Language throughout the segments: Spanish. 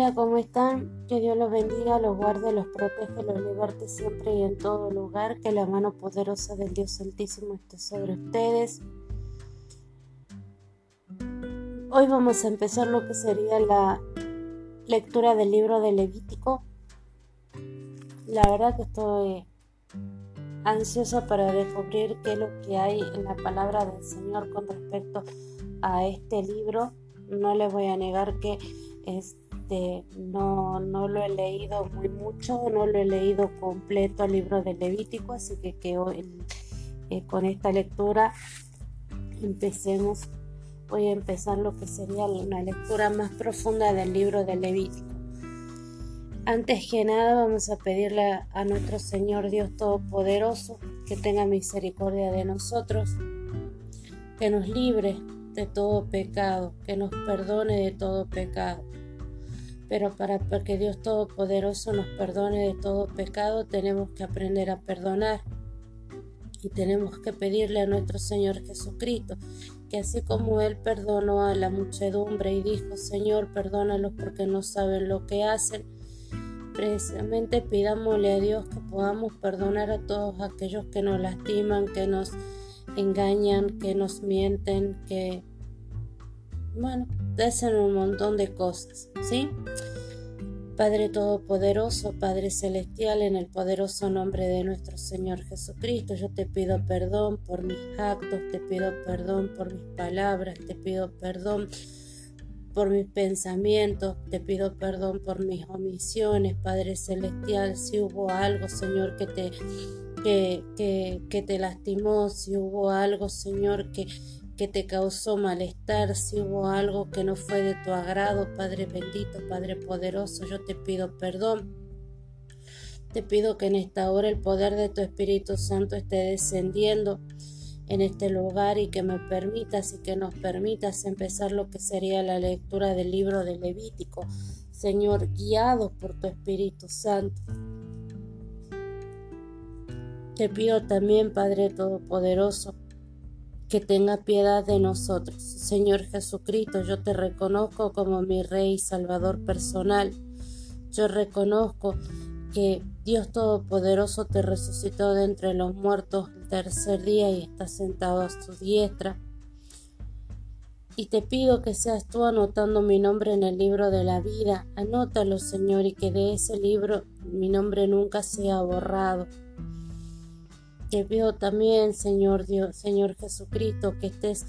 Hola, ¿cómo están? Que Dios los bendiga, los guarde, los protege, los liberte siempre y en todo lugar. Que la mano poderosa del Dios Altísimo esté sobre ustedes. Hoy vamos a empezar lo que sería la lectura del libro de Levítico. La verdad que estoy ansiosa para descubrir qué es lo que hay en la palabra del Señor con respecto a este libro. No les voy a negar que es este, no, no lo he leído muy mucho, no lo he leído completo el libro de Levítico, así que, hoy, eh, con esta lectura empecemos. Voy a empezar lo que sería una lectura más profunda del libro de Levítico. Antes que nada vamos a pedirle a nuestro Señor Dios Todopoderoso que tenga misericordia de nosotros, que nos libre de todo pecado, que nos perdone de todo pecado pero para que Dios Todopoderoso nos perdone de todo pecado, tenemos que aprender a perdonar. Y tenemos que pedirle a nuestro Señor Jesucristo que así como Él perdonó a la muchedumbre y dijo, Señor, perdónalos porque no saben lo que hacen, precisamente pidámosle a Dios que podamos perdonar a todos aquellos que nos lastiman, que nos engañan, que nos mienten, que, bueno, hacen un montón de cosas, ¿sí? Padre Todopoderoso, Padre Celestial, en el poderoso nombre de nuestro Señor Jesucristo, yo te pido perdón por mis actos, te pido perdón por mis palabras, te pido perdón por mis pensamientos, te pido perdón por mis omisiones, Padre Celestial, si hubo algo, Señor, que te, que, que, que te lastimó, si hubo algo, Señor, que, que te causó malestar, si hubo algo que no fue de tu agrado, Padre bendito, Padre poderoso, yo te pido perdón. Te pido que en esta hora el poder de tu Espíritu Santo esté descendiendo en este lugar y que me permitas y que nos permitas empezar lo que sería la lectura del libro de Levítico, Señor, guiado por tu Espíritu Santo. Te pido también, Padre Todopoderoso, que tenga piedad de nosotros. Señor Jesucristo, yo te reconozco como mi Rey y Salvador personal. Yo reconozco que Dios Todopoderoso te resucitó de entre los muertos el tercer día y está sentado a su diestra. Y te pido que seas tú anotando mi nombre en el libro de la vida. Anótalo, Señor, y que de ese libro mi nombre nunca sea borrado. Te pido también, Señor Dios, Señor Jesucristo, que estés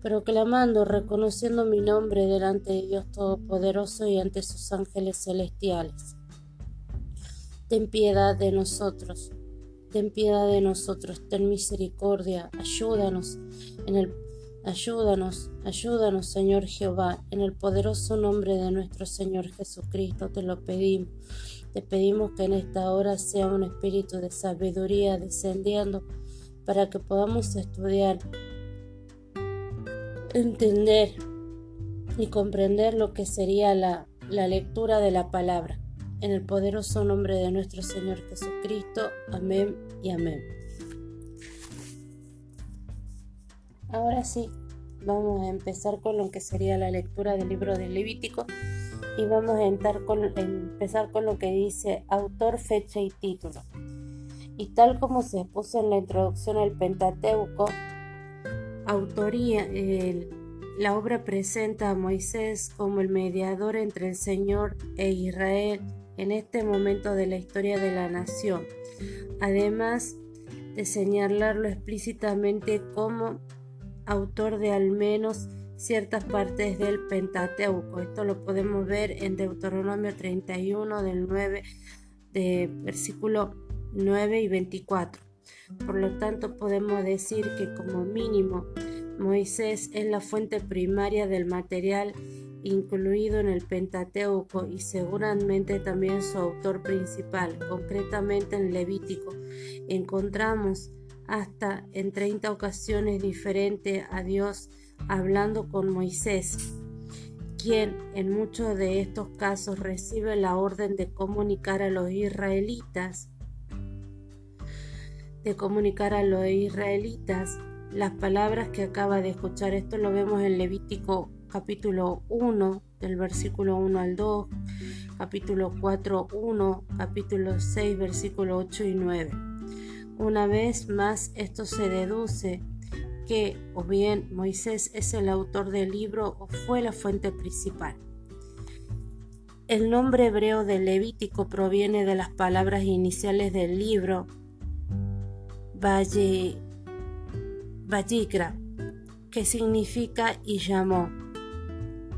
proclamando, reconociendo mi nombre delante de Dios Todopoderoso y ante sus ángeles celestiales. Ten piedad de nosotros, ten piedad de nosotros, ten misericordia, ayúdanos en el Ayúdanos, ayúdanos, Señor Jehová, en el poderoso nombre de nuestro Señor Jesucristo te lo pedimos. Te pedimos que en esta hora sea un espíritu de sabiduría descendiendo para que podamos estudiar, entender y comprender lo que sería la, la lectura de la palabra. En el poderoso nombre de nuestro Señor Jesucristo. Amén y amén. Ahora sí, vamos a empezar con lo que sería la lectura del libro de Levítico y vamos a empezar con lo que dice autor, fecha y título. Y tal como se expuso en la introducción al Pentateuco, autoría, la obra presenta a Moisés como el mediador entre el Señor e Israel en este momento de la historia de la nación, además de señalarlo explícitamente como autor de al menos ciertas partes del Pentateuco. Esto lo podemos ver en Deuteronomio 31 del 9 de versículo 9 y 24. Por lo tanto, podemos decir que como mínimo Moisés es la fuente primaria del material incluido en el Pentateuco y seguramente también su autor principal, concretamente en Levítico. Encontramos hasta en 30 ocasiones diferentes a Dios hablando con Moisés, quien en muchos de estos casos recibe la orden de comunicar a los israelitas, de comunicar a los israelitas las palabras que acaba de escuchar. Esto lo vemos en Levítico capítulo 1, del versículo 1 al 2, capítulo 4, 1, capítulo 6, versículo 8 y 9. Una vez más, esto se deduce que o bien Moisés es el autor del libro o fue la fuente principal. El nombre hebreo de Levítico proviene de las palabras iniciales del libro Valle, que significa y llamó.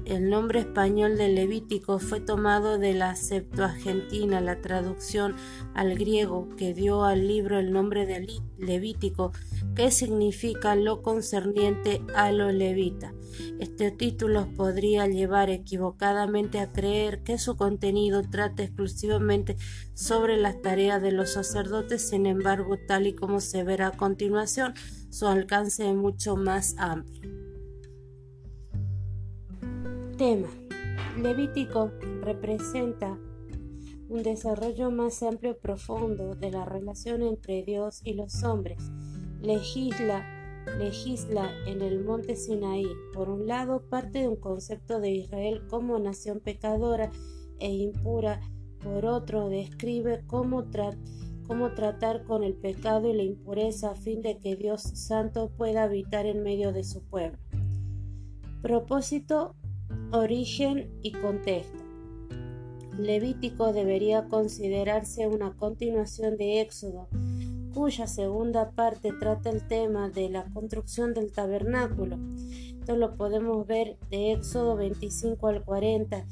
El nombre español de Levítico fue tomado de la Septuaginta, la traducción al griego que dio al libro el nombre de Levítico, que significa lo concerniente a lo levita. Este título podría llevar equivocadamente a creer que su contenido trata exclusivamente sobre las tareas de los sacerdotes, sin embargo, tal y como se verá a continuación, su alcance es mucho más amplio. Tema. Levítico representa un desarrollo más amplio y profundo de la relación entre Dios y los hombres. Legisla, legisla en el monte Sinaí. Por un lado, parte de un concepto de Israel como nación pecadora e impura. Por otro, describe cómo, cómo tratar con el pecado y la impureza a fin de que Dios Santo pueda habitar en medio de su pueblo. Propósito Origen y contexto. Levítico debería considerarse una continuación de Éxodo, cuya segunda parte trata el tema de la construcción del tabernáculo. Esto lo podemos ver de Éxodo 25 al 40,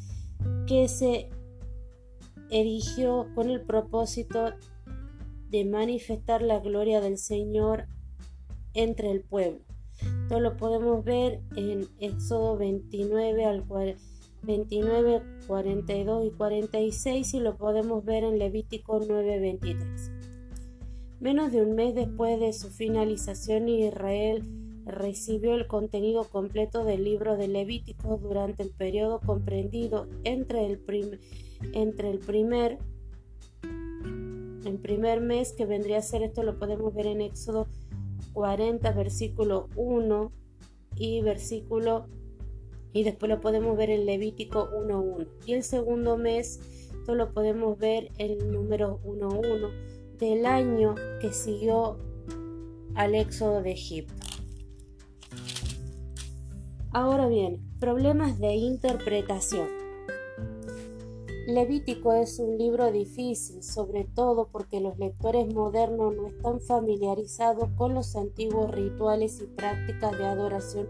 que se erigió con el propósito de manifestar la gloria del Señor entre el pueblo. Esto lo podemos ver en Éxodo 29 al 29, 42 y 46 y lo podemos ver en Levítico 9, 23. Menos de un mes después de su finalización, Israel recibió el contenido completo del libro de Levítico durante el periodo comprendido entre el, primer el primer mes que vendría a ser esto lo podemos ver en Éxodo 40, versículo 1 y versículo y después lo podemos ver en Levítico 1.1. Y el segundo mes, esto lo podemos ver en número 1.1 del año que siguió al éxodo de Egipto. Ahora bien, problemas de interpretación. Levítico es un libro difícil, sobre todo porque los lectores modernos no están familiarizados con los antiguos rituales y prácticas de adoración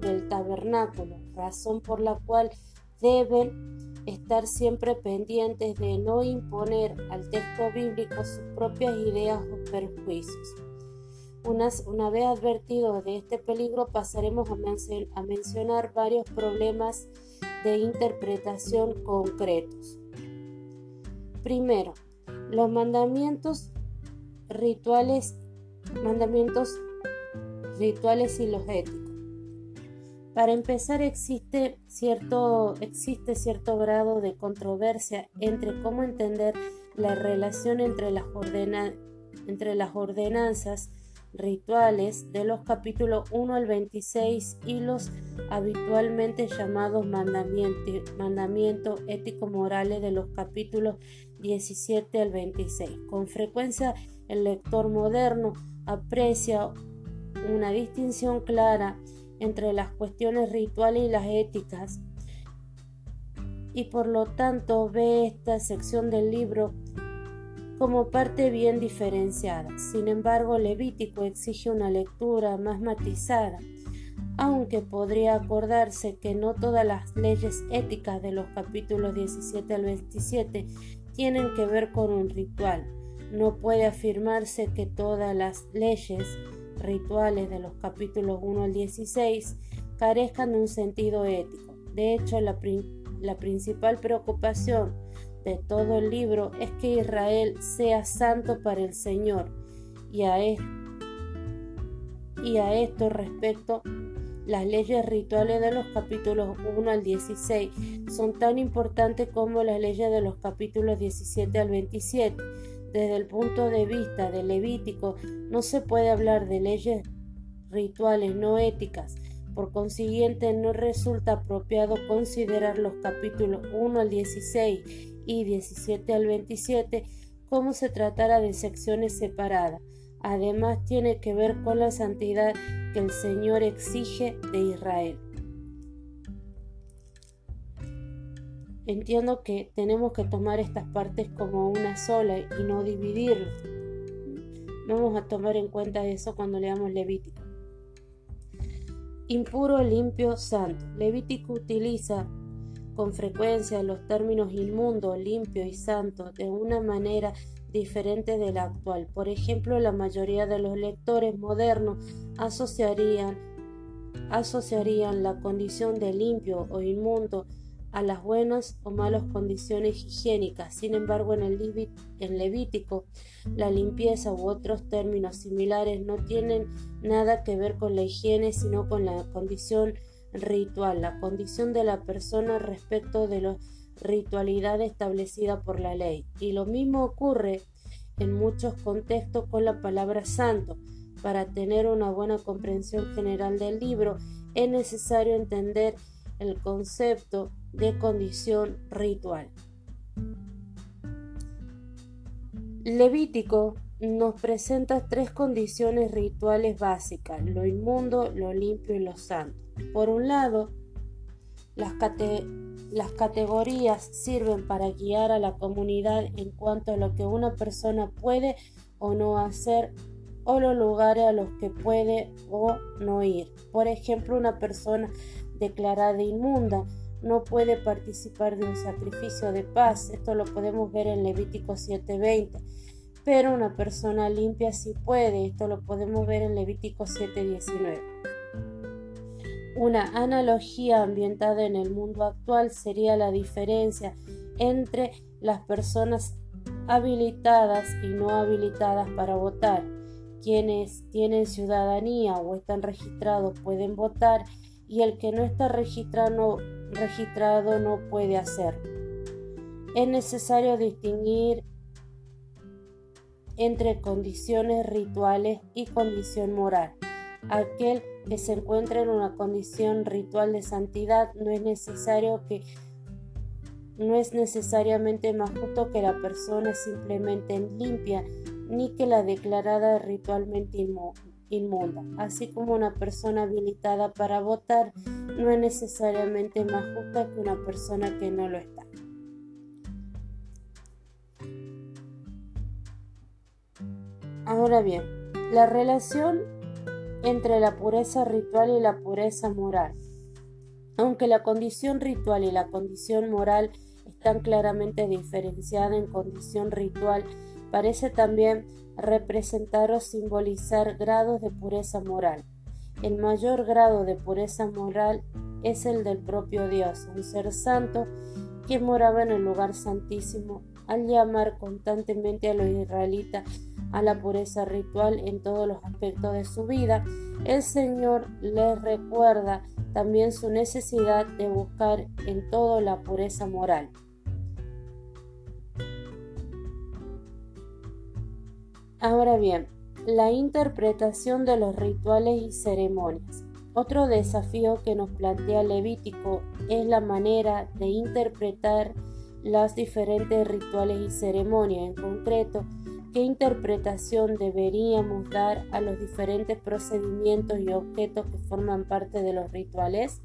del tabernáculo, razón por la cual deben estar siempre pendientes de no imponer al texto bíblico sus propias ideas o perjuicios. Una, vez advertido de este peligro, pasaremos a mencionar varios problemas de interpretación concretos. Primero, los mandamientos rituales, mandamientos rituales y los éticos. Para empezar, existe cierto, existe cierto grado de controversia entre cómo entender la relación entre las, entre las ordenanzas rituales de los capítulos 1 al 26 y los habitualmente llamados mandamientos mandamiento ético-morales de los capítulos 17 al 26. Con frecuencia el lector moderno aprecia una distinción clara entre las cuestiones rituales y las éticas y por lo tanto ve esta sección del libro como parte bien diferenciada. Sin embargo, Levítico exige una lectura más matizada, aunque podría acordarse que no todas las leyes éticas de los capítulos 17 al 27 tienen que ver con un ritual. No puede afirmarse que todas las leyes rituales de los capítulos 1 al 16 carezcan de un sentido ético. De hecho, la, la principal preocupación de todo el libro es que Israel sea santo para el Señor. Y a, esto respecto, las leyes rituales de los capítulos 1 al 16 son tan importantes como las leyes de los capítulos 17 al 27. Desde el punto de vista de Levítico, no se puede hablar de leyes rituales no éticas, Por consiguiente, no resulta apropiado considerar los capítulos 1 al 16 y 17 al 27 como se tratara de secciones separadas. Además, tiene que ver con la santidad que el Señor exige de Israel. Entiendo que tenemos que tomar estas partes como una sola y no dividirlas. Vamos a tomar en cuenta eso cuando leamos Levítico. Impuro, limpio, santo. Levítico utiliza con frecuencia los términos inmundo, limpio y santo de una manera diferente de la actual. Por ejemplo, la mayoría de los lectores modernos asociarían, la condición de limpio o inmundo a las buenas o malas condiciones higiénicas. Sin embargo, en el Levítico, la limpieza u otros términos similares no tienen nada que ver con la higiene, sino con la condición ritual, la condición de la persona respecto de la ritualidad establecida por la ley. Y lo mismo ocurre en muchos contextos con la palabra santo. Para tener una buena comprensión general del libro, es necesario entender el concepto de condición ritual. Levítico nos presenta tres condiciones rituales básicas, lo inmundo, lo limpio y lo santo. Por un lado, las, categorías sirven para guiar a la comunidad en cuanto a lo que una persona puede o no hacer o los lugares a los que puede o no ir. Por ejemplo, una persona declarada inmunda no puede participar de un sacrificio de paz. Esto lo podemos ver en Levítico 7:20. Pero una persona limpia sí puede. Esto lo podemos ver en Levítico 7:19. Una analogía ambientada en el mundo actual sería la diferencia entre las personas habilitadas y no habilitadas para votar. Quienes tienen ciudadanía o están registrados pueden votar y el que no está registrado, registrado no puede hacerlo. Es necesario distinguir entre condiciones rituales y condición moral. Aquel que se encuentra en una condición ritual de santidad no es necesario que no es necesariamente más justo que la persona simplemente limpia ni que la declarada ritualmente inmunda. Así como una persona habilitada para votar no es necesariamente más justa que una persona que no lo está. Ahora bien, la relación entre la pureza ritual y la pureza moral. Aunque la condición ritual y la condición moral están claramente diferenciadas en condición ritual, parece también representar o simbolizar grados de pureza moral. El mayor grado de pureza moral es el del propio Dios, un ser santo que moraba en el lugar santísimo, al llamar constantemente a los israelitas a la pureza ritual en todos los aspectos de su vida, el Señor les recuerda también su necesidad de buscar en todo la pureza moral. Ahora bien, la interpretación de los rituales y ceremonias. Otro desafío que nos plantea Levítico es la manera de interpretar las diferentes rituales y ceremonias. En concreto, qué interpretación deberíamos dar a los diferentes procedimientos y objetos que forman parte de los rituales?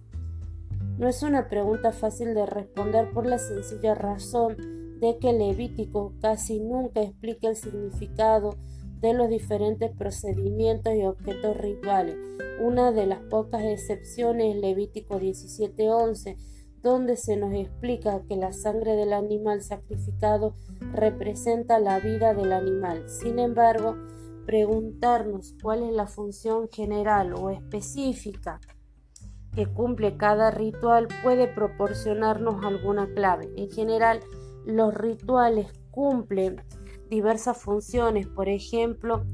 No es una pregunta fácil de responder por la sencilla razón de que Levítico casi nunca explica el significado de los diferentes procedimientos y objetos rituales. Una de las pocas excepciones es Levítico 17:11, donde se nos explica que la sangre del animal sacrificado representa la vida del animal. Sin embargo, preguntarnos cuál es la función general o específica que cumple cada ritual puede proporcionarnos alguna clave. En general, los rituales cumplen diversas funciones, por ejemplo,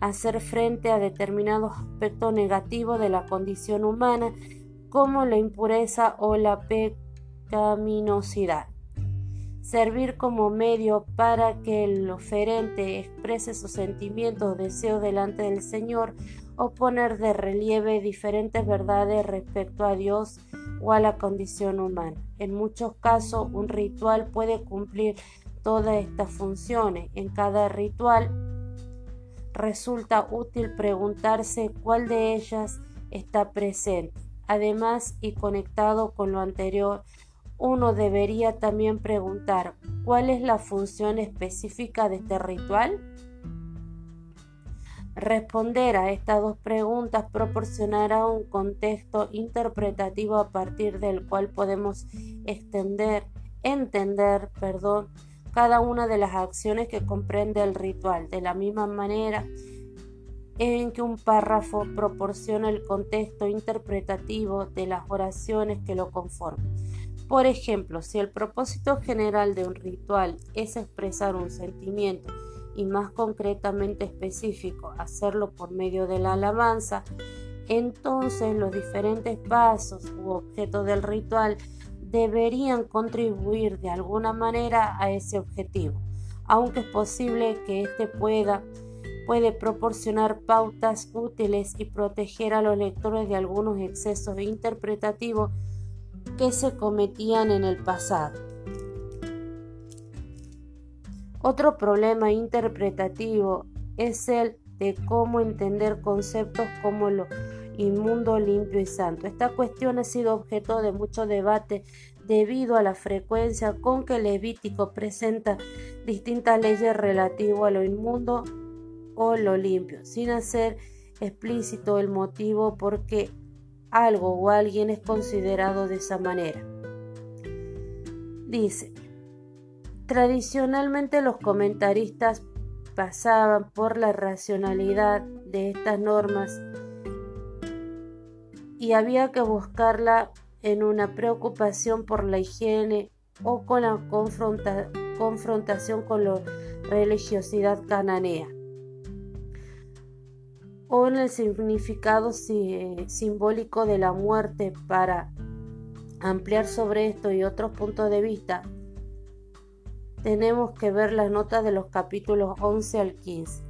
hacer frente a determinados aspectos negativos de la condición humana, como la impureza o la pecaminosidad. servir como medio para que el oferente exprese sus sentimientos o deseos delante del Señor o poner de relieve diferentes verdades respecto a Dios o a la condición humana. En muchos casos, un ritual puede cumplir todas estas funciones. En cada ritual resulta útil preguntarse cuál de ellas está presente. Además, y conectado con lo anterior, uno debería también preguntar cuál es la función específica de este ritual. Responder a estas dos preguntas proporcionará un contexto interpretativo a partir del cual podemos extender, entender, perdón, cada una de las acciones que comprende el ritual, de la misma manera en que un párrafo proporciona el contexto interpretativo de las oraciones que lo conforman. Por ejemplo, si el propósito general de un ritual es expresar un sentimiento y más concretamente específico, hacerlo por medio de la alabanza, entonces los diferentes pasos u objetos del ritual deberían contribuir de alguna manera a ese objetivo, aunque es posible que éste pueda puede proporcionar pautas útiles y proteger a los lectores de algunos excesos interpretativos que se cometían en el pasado. Otro problema interpretativo es el de cómo entender conceptos como lo inmundo, limpio y santo. Esta cuestión ha sido objeto de mucho debate debido a la frecuencia con que el Levítico presenta distintas leyes relativas a lo inmundo o lo limpio, sin hacer explícito el motivo por qué algo o alguien es considerado de esa manera. Dice, tradicionalmente los comentaristas pasaban por la racionalidad de estas normas y había que buscarla en una preocupación por la higiene o con la confrontación con la religiosidad cananea o en el significado simbólico de la muerte para ampliar sobre esto y otros puntos de vista, tenemos que ver las notas de los capítulos 11 al 15.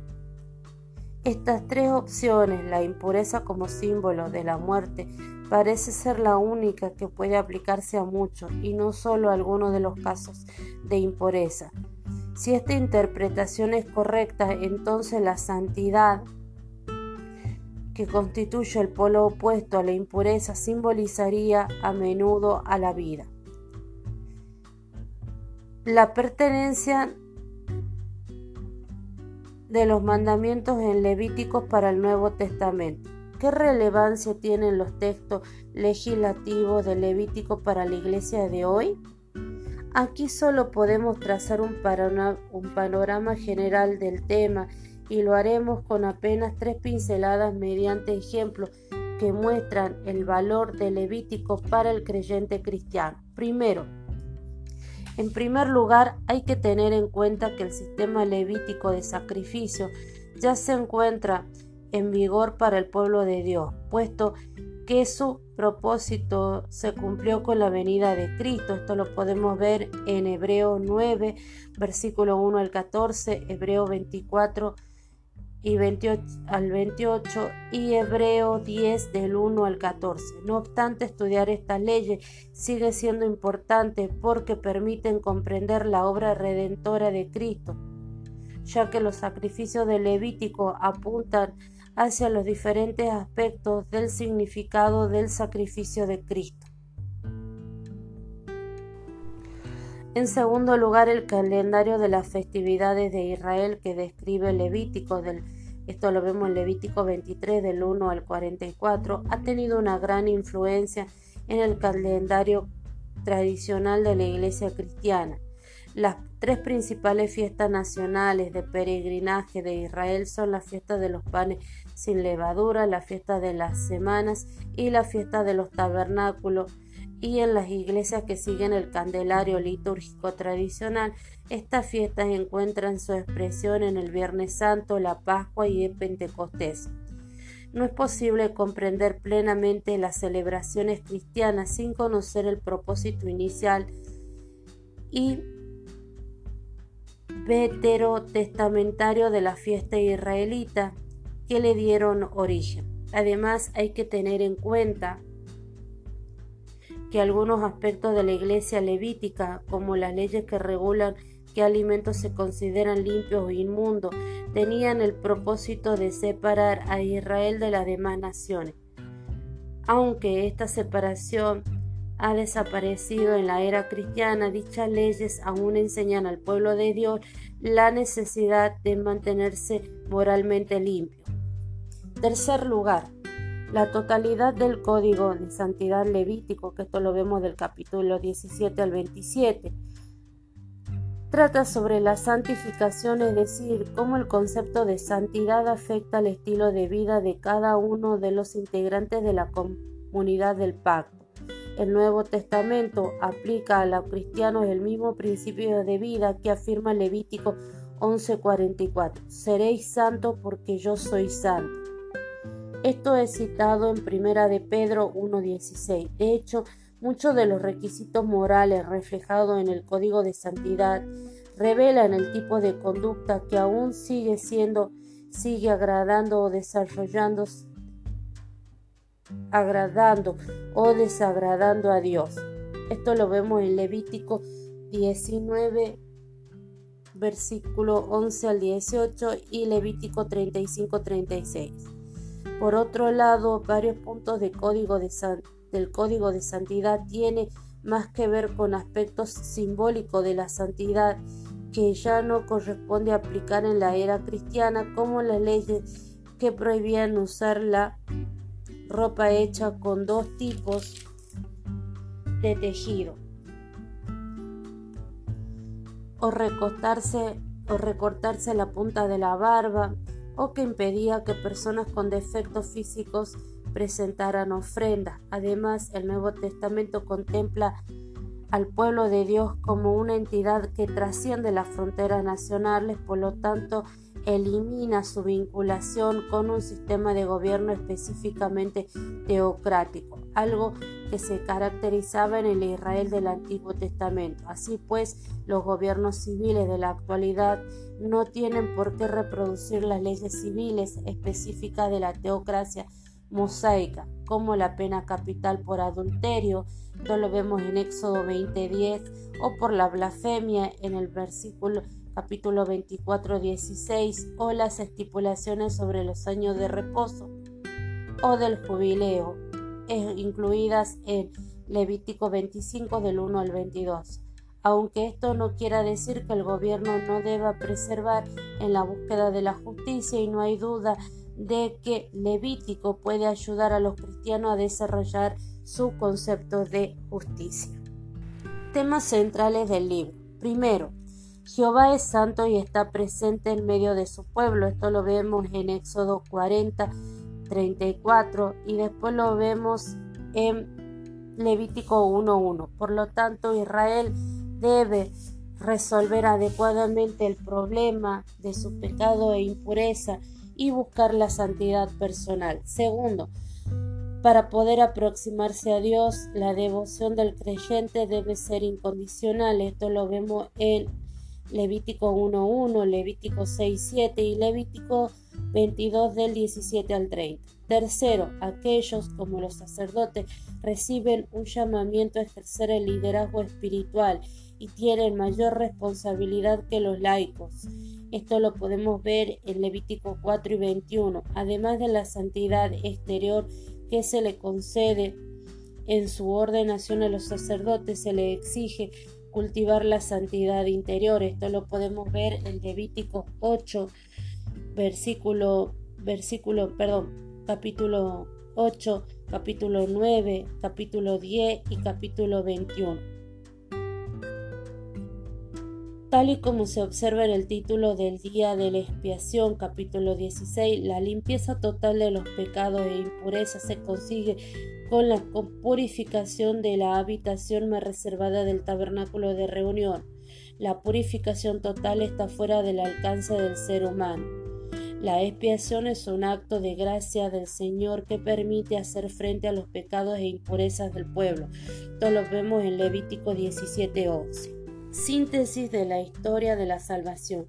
Estas tres opciones, la impureza como símbolo de la muerte, parece ser la única que puede aplicarse a muchos y no solo a algunos de los casos de impureza. Si esta interpretación es correcta, entonces la santidad que constituye el polo opuesto a la impureza, simbolizaría a menudo a la vida. La pertenencia de los mandamientos en Levíticos para el Nuevo Testamento. ¿Qué relevancia tienen los textos legislativos de Levítico para la iglesia de hoy? Aquí solo podemos trazar un, panorama general del tema y lo haremos con apenas tres pinceladas mediante ejemplos que muestran el valor del Levítico para el creyente cristiano. Primero, en primer lugar, hay que tener en cuenta que el sistema levítico de sacrificio ya se encuentra en vigor para el pueblo de Dios, puesto que su propósito se cumplió con la venida de Cristo. Esto lo podemos ver en Hebreo 9, versículo 1 al 14, Hebreo 24, y 28 al 28 y Hebreo 10 del 1 al 14. No obstante, estudiar estas leyes sigue siendo importante porque permiten comprender la obra redentora de Cristo, ya que los sacrificios del Levítico apuntan hacia los diferentes aspectos del significado del sacrificio de Cristo. En segundo lugar, el calendario de las festividades de Israel que describe Levítico esto lo vemos en Levítico 23 del 1 al 44, ha tenido una gran influencia en el calendario tradicional de la iglesia cristiana. Las tres principales fiestas nacionales de peregrinaje de Israel son la fiesta de los panes sin levadura, la fiesta de las semanas y la fiesta de los tabernáculos y en las iglesias que siguen el candelario litúrgico tradicional, estas fiestas encuentran su expresión en el Viernes Santo, la Pascua y el Pentecostés. No es posible comprender plenamente las celebraciones cristianas sin conocer el propósito inicial y veterotestamentario de la fiesta israelita que le dieron origen. Además, hay que tener en cuenta que algunos aspectos de la iglesia levítica, como las leyes que regulan qué alimentos se consideran limpios o inmundos, tenían el propósito de separar a Israel de las demás naciones. Aunque esta separación ha desaparecido en la era cristiana, dichas leyes aún enseñan al pueblo de Dios la necesidad de mantenerse moralmente limpio. Tercer lugar, la totalidad del código de santidad levítico, que esto lo vemos del capítulo 17 al 27, trata sobre la santificación, es decir, cómo el concepto de santidad afecta al estilo de vida de cada uno de los integrantes de la comunidad del pacto. El Nuevo Testamento aplica a los cristianos el mismo principio de vida que afirma Levítico 11:44. Seréis santos porque yo soy santo. Esto es citado en Primera de Pedro 1.16. De hecho, muchos de los requisitos morales reflejados en el Código de Santidad revelan el tipo de conducta que aún sigue siendo, sigue agradando o desarrollando, agradando o desagradando a Dios. Esto lo vemos en Levítico 19, versículo 11 al 18 y Levítico 35, 36. Por otro lado, varios puntos del código de santidad tienen más que ver con aspectos simbólicos de la santidad que ya no corresponde aplicar en la era cristiana, como las leyes que prohibían usar la ropa hecha con dos tipos de tejido o recortarse o recortarse la punta de la barba o que impedía que personas con defectos físicos presentaran ofrendas. Además, el Nuevo Testamento contempla al pueblo de Dios como una entidad que trasciende las fronteras nacionales, por lo tanto, elimina su vinculación con un sistema de gobierno específicamente teocrático, algo que se caracterizaba en el Israel del Antiguo Testamento. Así pues, los gobiernos civiles de la actualidad no tienen por qué reproducir las leyes civiles específicas de la teocracia mosaica, como la pena capital por adulterio, esto lo vemos en Éxodo 20:10, o por la blasfemia en el versículo capítulo 24, 16, o las estipulaciones sobre los años de reposo o del jubileo, incluidas en Levítico 25 del 1 al 22. Aunque esto no quiera decir que el gobierno no deba preservar en la búsqueda de la justicia y no hay duda de que Levítico puede ayudar a los cristianos a desarrollar su concepto de justicia. Temas centrales del libro. Primero, Jehová es santo y está presente en medio de su pueblo. Esto lo vemos en Éxodo 40, 34 y después lo vemos en Levítico 1.1. Por lo tanto, Israel debe resolver adecuadamente el problema de su pecado e impureza y buscar la santidad personal. Segundo, para poder aproximarse a Dios, la devoción del creyente debe ser incondicional. Esto lo vemos en Levítico 1.1, Levítico 6.7 y Levítico 22 del 17 al 30. Tercero, aquellos como los sacerdotes reciben un llamamiento a ejercer el liderazgo espiritual y tienen mayor responsabilidad que los laicos. Esto lo podemos ver en Levítico 4 y 21, además de la santidad exterior que se le concede en su ordenación a los sacerdotes, se le exige cultivar la santidad interior. Esto lo podemos ver en Levítico 8, versículo, versículo, perdón, capítulo 8, capítulo 9, capítulo 10 y capítulo 21. Tal y como se observa en el título del Día de la Expiación, capítulo 16, la limpieza total de los pecados e impurezas se consigue con la purificación de la habitación más reservada del tabernáculo de reunión. La purificación total está fuera del alcance del ser humano. La expiación es un acto de gracia del Señor que permite hacer frente a los pecados e impurezas del pueblo. Esto lo vemos en Levítico 17:11. Síntesis de la historia de la salvación.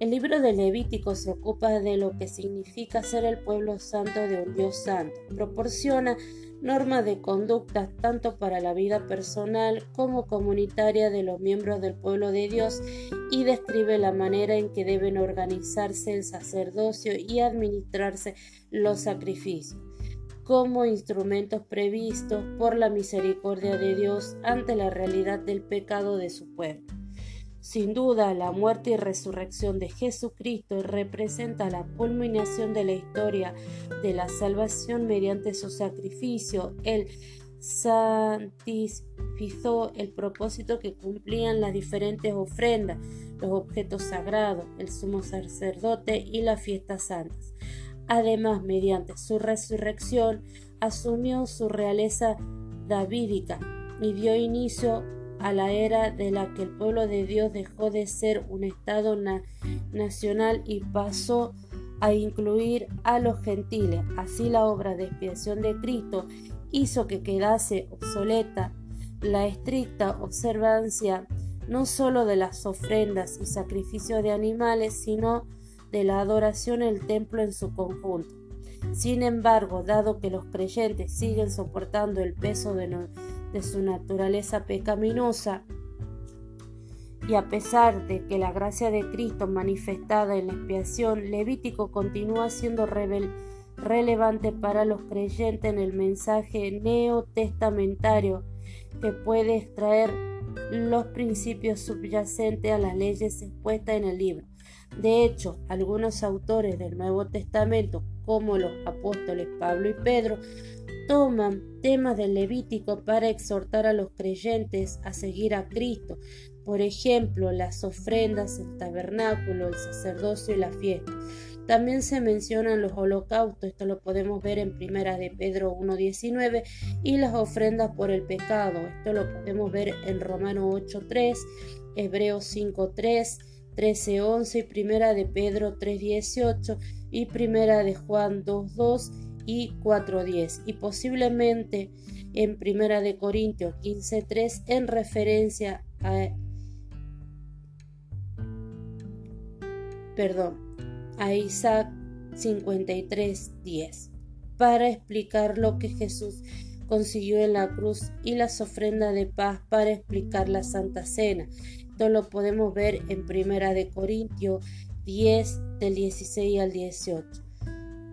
El libro de Levítico se ocupa de lo que significa ser el pueblo santo de un Dios santo. Proporciona normas de conducta tanto para la vida personal como comunitaria de los miembros del pueblo de Dios y describe la manera en que deben organizarse el sacerdocio y administrarse los sacrificios como instrumentos previstos por la misericordia de Dios ante la realidad del pecado de su pueblo. Sin duda, la muerte y resurrección de Jesucristo representa la culminación de la historia de la salvación mediante su sacrificio. Él santificó el propósito que cumplían las diferentes ofrendas, los objetos sagrados, el sumo sacerdote y las fiestas santas. Además, mediante su resurrección, asumió su realeza davídica y dio inicio a la era de la que el pueblo de Dios dejó de ser un Estado nacional y pasó a incluir a los gentiles. Así la obra de expiación de Cristo hizo que quedase obsoleta la estricta observancia no sólo de las ofrendas y sacrificios de animales, sino de la adoración el templo en su conjunto. Sin embargo, dado que los creyentes siguen soportando el peso de, su naturaleza pecaminosa, y a pesar de que la gracia de Cristo manifestada en la expiación, Levítico continúa siendo relevante para los creyentes en el mensaje neotestamentario que puede extraer los principios subyacentes a las leyes expuestas en el libro. De hecho, algunos autores del Nuevo Testamento, como los apóstoles Pablo y Pedro, toman temas del Levítico para exhortar a los creyentes a seguir a Cristo, por ejemplo, las ofrendas, el tabernáculo, el sacerdocio y la fiesta. También se mencionan los holocaustos, esto lo podemos ver en Primera de Pedro 1.19, y las ofrendas por el pecado, esto lo podemos ver en Romano 8.3, Hebreos 5.3, 13.11 y Primera de Pedro 3.18 y Primera de Juan 2.2 y 4.10 y posiblemente en Primera de Corintios 15.3 en referencia a perdón, a Isaac 53.10 para explicar lo que Jesús consiguió en la cruz y las ofrendas de paz para explicar la Santa Cena. Esto lo podemos ver en Primera de Corintios 10 del 16 al 18.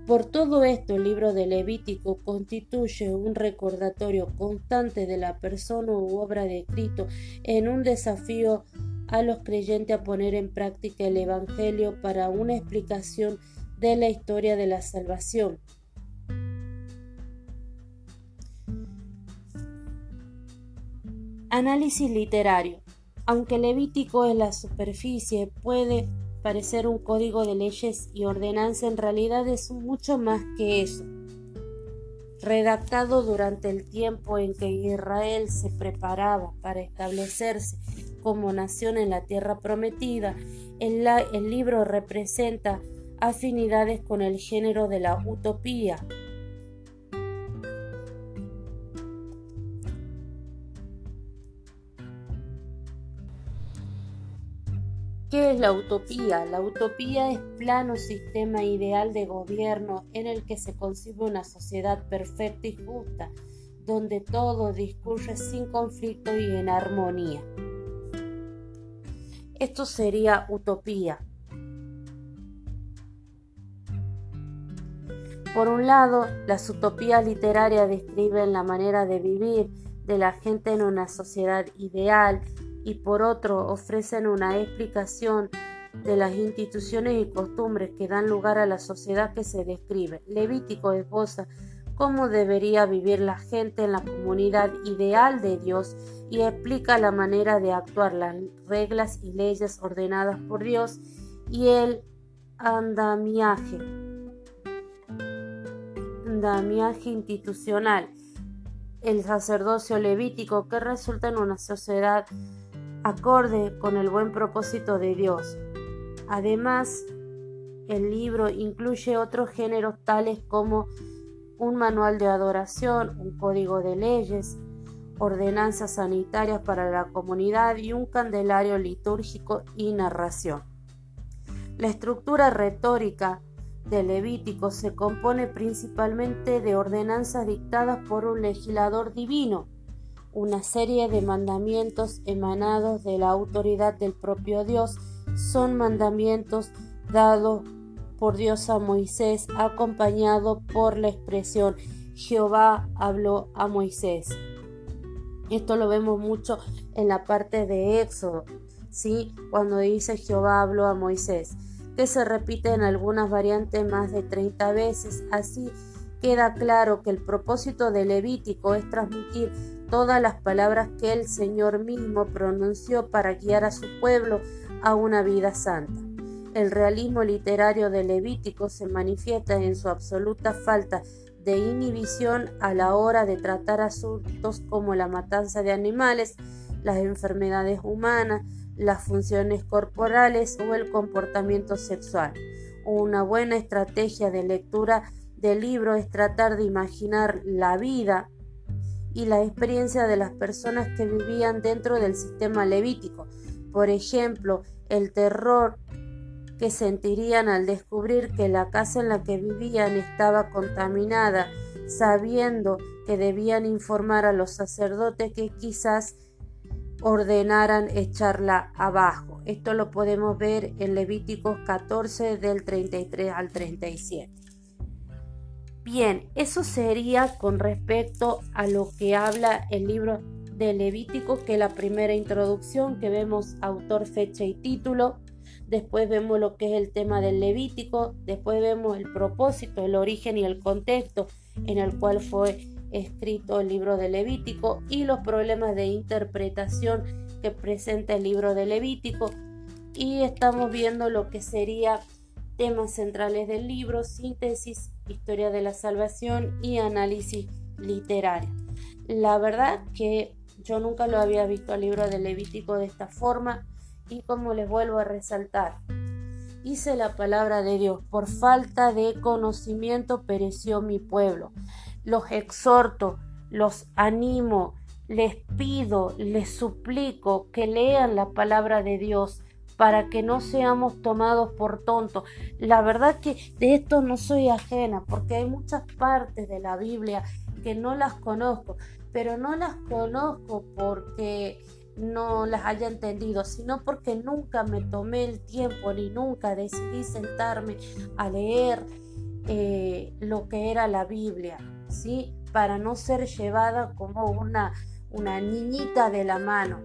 Por todo esto, el libro de Levítico constituye un recordatorio constante de la persona u obra de Cristo en un desafío a los creyentes a poner en práctica el Evangelio para una explicación de la historia de la salvación. Análisis literario. Aunque Levítico es la superficie, puede parecer un código de leyes y ordenanza, en realidad es mucho más que eso. Redactado durante el tiempo en que Israel se preparaba para establecerse como nación en la tierra prometida, el, libro representa afinidades con el género de la utopía, ¿Qué es la utopía? La utopía es plano sistema ideal de gobierno en el que se concibe una sociedad perfecta y justa, donde todo discurre sin conflicto y en armonía. Esto sería utopía. Por un lado, las utopías literarias describen la manera de vivir de la gente en una sociedad ideal y por otro ofrecen una explicación de las instituciones y costumbres que dan lugar a la sociedad que se describe. Levítico esboza cómo debería vivir la gente en la comunidad ideal de Dios y explica la manera de actuar, las reglas y leyes ordenadas por Dios y el andamiaje, andamiaje institucional, el sacerdocio levítico que resulta en una sociedad acorde con el buen propósito de Dios. Además, el libro incluye otros géneros tales como un manual de adoración, un código de leyes, ordenanzas sanitarias para la comunidad y un candelario litúrgico y narración. La estructura retórica del Levítico se compone principalmente de ordenanzas dictadas por un legislador divino, una serie de mandamientos emanados de la autoridad del propio Dios son mandamientos dados por Dios a Moisés, acompañado por la expresión Jehová habló a Moisés. Esto lo vemos mucho en la parte de Éxodo, ¿sí? cuando dice Jehová habló a Moisés, que se repite en algunas variantes más de 30 veces. Así queda claro que el propósito de Levítico es transmitir todas las palabras que el Señor mismo pronunció para guiar a su pueblo a una vida santa. El realismo literario de Levítico se manifiesta en su absoluta falta de inhibición a la hora de tratar asuntos como la matanza de animales, las enfermedades humanas, las funciones corporales o el comportamiento sexual. Una buena estrategia de lectura del libro es tratar de imaginar la vida y la experiencia de las personas que vivían dentro del sistema levítico. Por ejemplo, el terror que sentirían al descubrir que la casa en la que vivían estaba contaminada, sabiendo que debían informar a los sacerdotes que quizás ordenaran echarla abajo. Esto lo podemos ver en Levíticos 14 del 33 al 37. Bien, eso sería con respecto a lo que habla el libro de Levítico, que es la primera introducción que vemos autor, fecha y título. Después vemos lo que es el tema del Levítico, después vemos el propósito, el origen y el contexto en el cual fue escrito el libro de Levítico y los problemas de interpretación que presenta el libro de Levítico. Y estamos viendo lo que sería temas centrales del libro, síntesis, historia de la salvación y análisis literario. La verdad que yo nunca lo había visto el libro de Levítico de esta forma y como les vuelvo a resaltar, hice la palabra de Dios, por falta de conocimiento pereció mi pueblo. Los exhorto, los animo, les pido, les suplico que lean la palabra de Dios para que no seamos tomados por tontos. La verdad que de esto no soy ajena porque hay muchas partes de la Biblia que no las conozco, pero no las conozco porque no las haya entendido, sino porque nunca me tomé el tiempo ni nunca decidí sentarme a leer eh, lo que era la Biblia, ¿sí? Para no ser llevada como una, una niñita de la mano.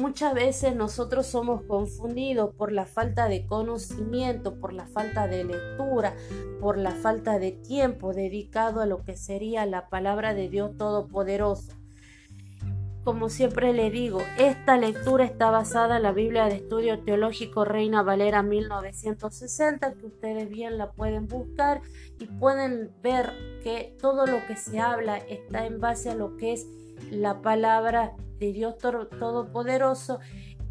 Muchas veces nosotros somos confundidos por la falta de conocimiento, por la falta de lectura, por la falta de tiempo dedicado a lo que sería la palabra de Dios Todopoderoso. Como siempre le digo, esta lectura está basada en la Biblia de Estudio Teológico Reina Valera 1960, que ustedes bien la pueden buscar y pueden ver que todo lo que se habla está en base a lo que es la palabra de Dios Todopoderoso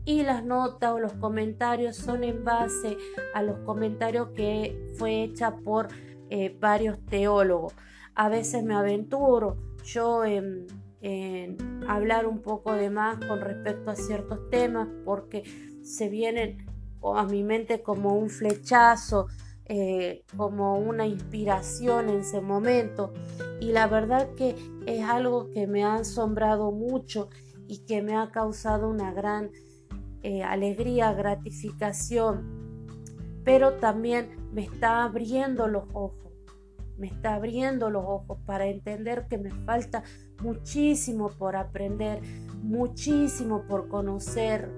y las notas o los comentarios son en base a los comentarios que fue hecha por eh, varios teólogos. A veces me aventuro yo en, hablar un poco de más con respecto a ciertos temas porque se vienen a mi mente como un flechazo, eh, como una inspiración en ese momento y la verdad que es algo que me ha asombrado mucho y que me ha causado una gran eh, alegría, gratificación, pero también me está abriendo los ojos, me está abriendo los ojos para entender que me falta muchísimo por aprender, muchísimo por conocer.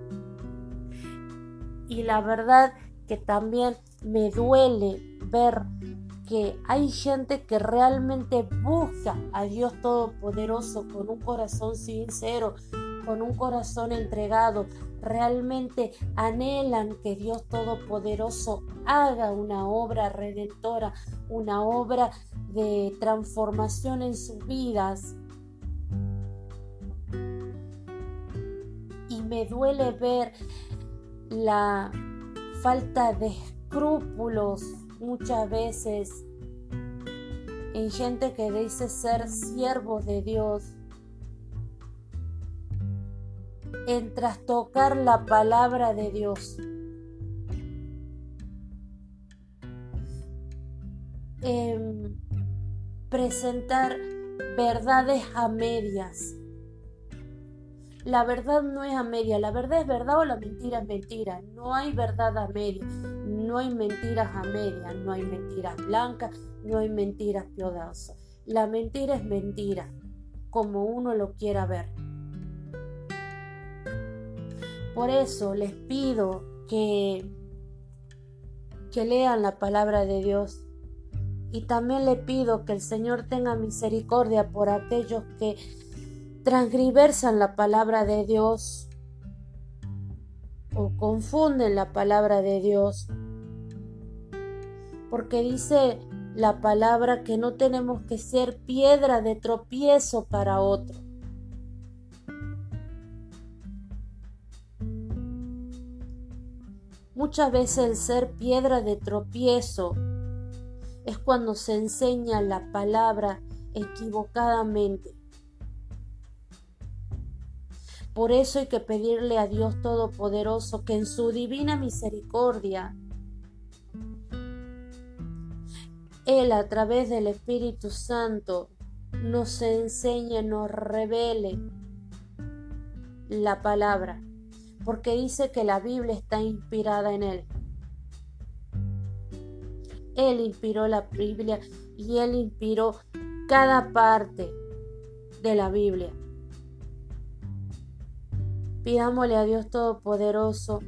Y la verdad que también me duele ver que hay gente que realmente busca a Dios Todopoderoso con un corazón sincero, con un corazón entregado, realmente anhelan que Dios Todopoderoso haga una obra redentora, una obra de transformación en sus vidas. Y me duele ver la falta de escrúpulos muchas veces en gente que dice ser siervos de Dios, en trastocar la palabra de Dios. En presentar verdades a medias. La verdad no es a media, la verdad es verdad o la mentira es mentira. No hay verdad a media, no hay mentiras a media, no hay mentiras blancas, no hay mentiras piadosas. La mentira es mentira, como uno lo quiera ver. Por eso les pido que, que lean la palabra de Dios. Y también le pido que el Señor tenga misericordia por aquellos que transgriversan la palabra de Dios o confunden la palabra de Dios. Porque dice la palabra que no tenemos que ser piedra de tropiezo para otro. Muchas veces el ser piedra de tropiezo es cuando se enseña la palabra equivocadamente. Por eso hay que pedirle a Dios Todopoderoso que en su divina misericordia Él a través del Espíritu Santo nos enseñe, nos revele la palabra, porque dice que la Biblia está inspirada en Él. Él inspiró la Biblia y Él inspiró cada parte de la Biblia. Pidámosle a Dios Todopoderoso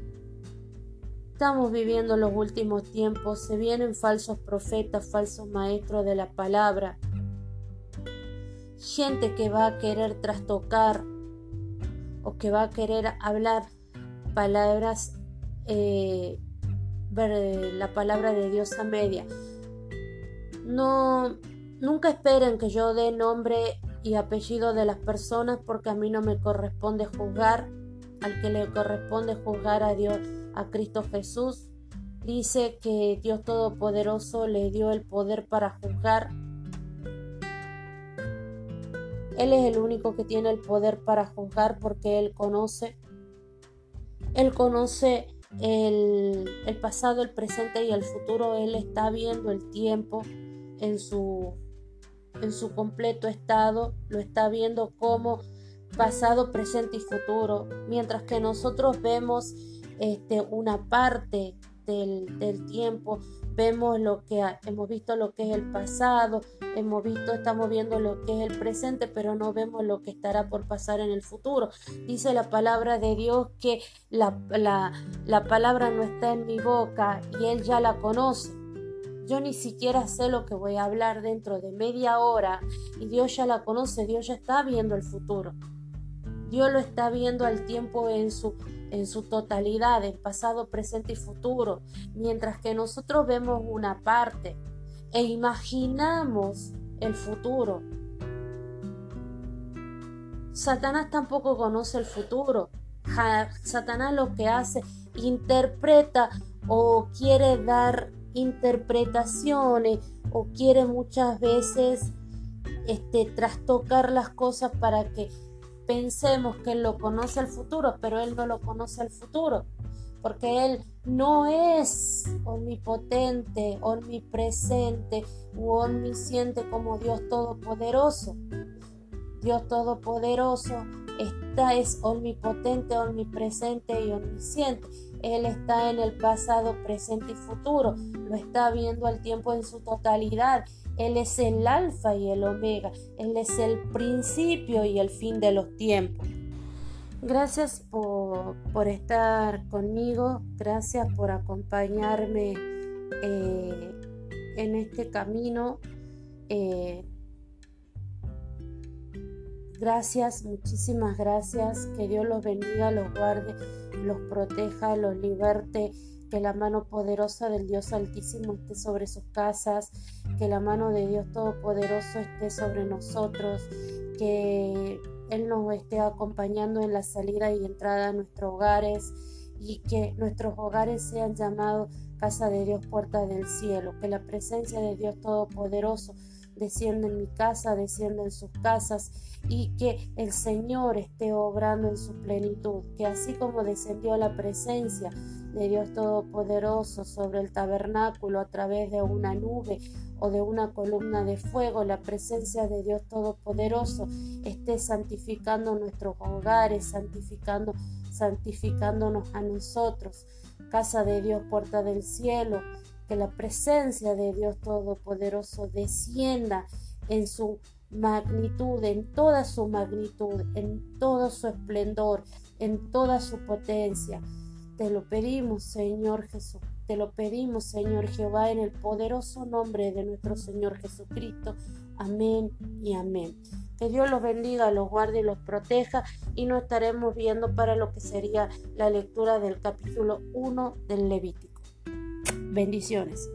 Estamos viviendo los últimos tiempos, se vienen falsos profetas, falsos maestros de la palabra, gente que va a querer trastocar o que va a querer hablar palabras, eh, la palabra de Dios a media. No, nunca esperen que yo dé nombre y apellido de las personas porque a mí no me corresponde juzgar, al que le corresponde juzgar a Dios a Cristo Jesús. Dice que Dios Todopoderoso le dio el poder para juzgar. Él es el único que tiene el poder para juzgar porque Él conoce. Él conoce el, el pasado, el presente y el futuro. Él está viendo el tiempo en su, en su completo estado. Lo está viendo como pasado, presente y futuro. Mientras que nosotros vemos este, una parte del, tiempo, vemos lo que hemos visto lo que es el pasado, hemos visto, estamos viendo lo que es el presente, pero no vemos lo que estará por pasar en el futuro. Dice la palabra de Dios que la, la palabra no está en mi boca y Él ya la conoce. Yo ni siquiera sé lo que voy a hablar dentro de media hora y Dios ya la conoce, Dios ya está viendo el futuro. Dios lo está viendo al tiempo en su en su totalidad, en pasado, presente y futuro, mientras que nosotros vemos una parte e imaginamos el futuro. Satanás tampoco conoce el futuro. Satanás lo que hace, interpreta o quiere dar interpretaciones o quiere muchas veces este, trastocar las cosas para que pensemos que lo conoce el futuro, pero Él no lo conoce el futuro, porque Él no es omnipotente, omnipresente u omnisciente como Dios Todopoderoso. Dios Todopoderoso está, es omnipotente, omnipresente y omnisciente. Él está en el pasado, presente y futuro. Lo está viendo al tiempo en su totalidad él es el alfa y el omega. Él es el principio y el fin de los tiempos. Gracias por, estar conmigo. Gracias por acompañarme eh, en este camino. Eh, gracias, muchísimas gracias. Que Dios los bendiga, los guarde, los proteja, los liberte que la mano poderosa del Dios Altísimo esté sobre sus casas, que la mano de Dios Todopoderoso esté sobre nosotros, que Él nos esté acompañando en la salida y entrada a nuestros hogares y que nuestros hogares sean llamados casa de Dios, puerta del cielo, que la presencia de Dios Todopoderoso descienda en mi casa, descienda en sus casas y que el Señor esté obrando en su plenitud, que así como descendió la presencia de Dios Todopoderoso sobre el tabernáculo a través de una nube o de una columna de fuego, la presencia de Dios Todopoderoso esté santificando nuestros hogares, santificando, santificándonos a nosotros. Casa de Dios, puerta del cielo, que la presencia de Dios Todopoderoso descienda en su magnitud, en toda su magnitud, en todo su esplendor, en toda su potencia. Te lo pedimos, Señor Jesús. Te lo pedimos, Señor Jehová, en el poderoso nombre de nuestro Señor Jesucristo. Amén y amén. Que Dios los bendiga, los guarde y los proteja y nos estaremos viendo para lo que sería la lectura del capítulo 1 del Levítico. Bendiciones.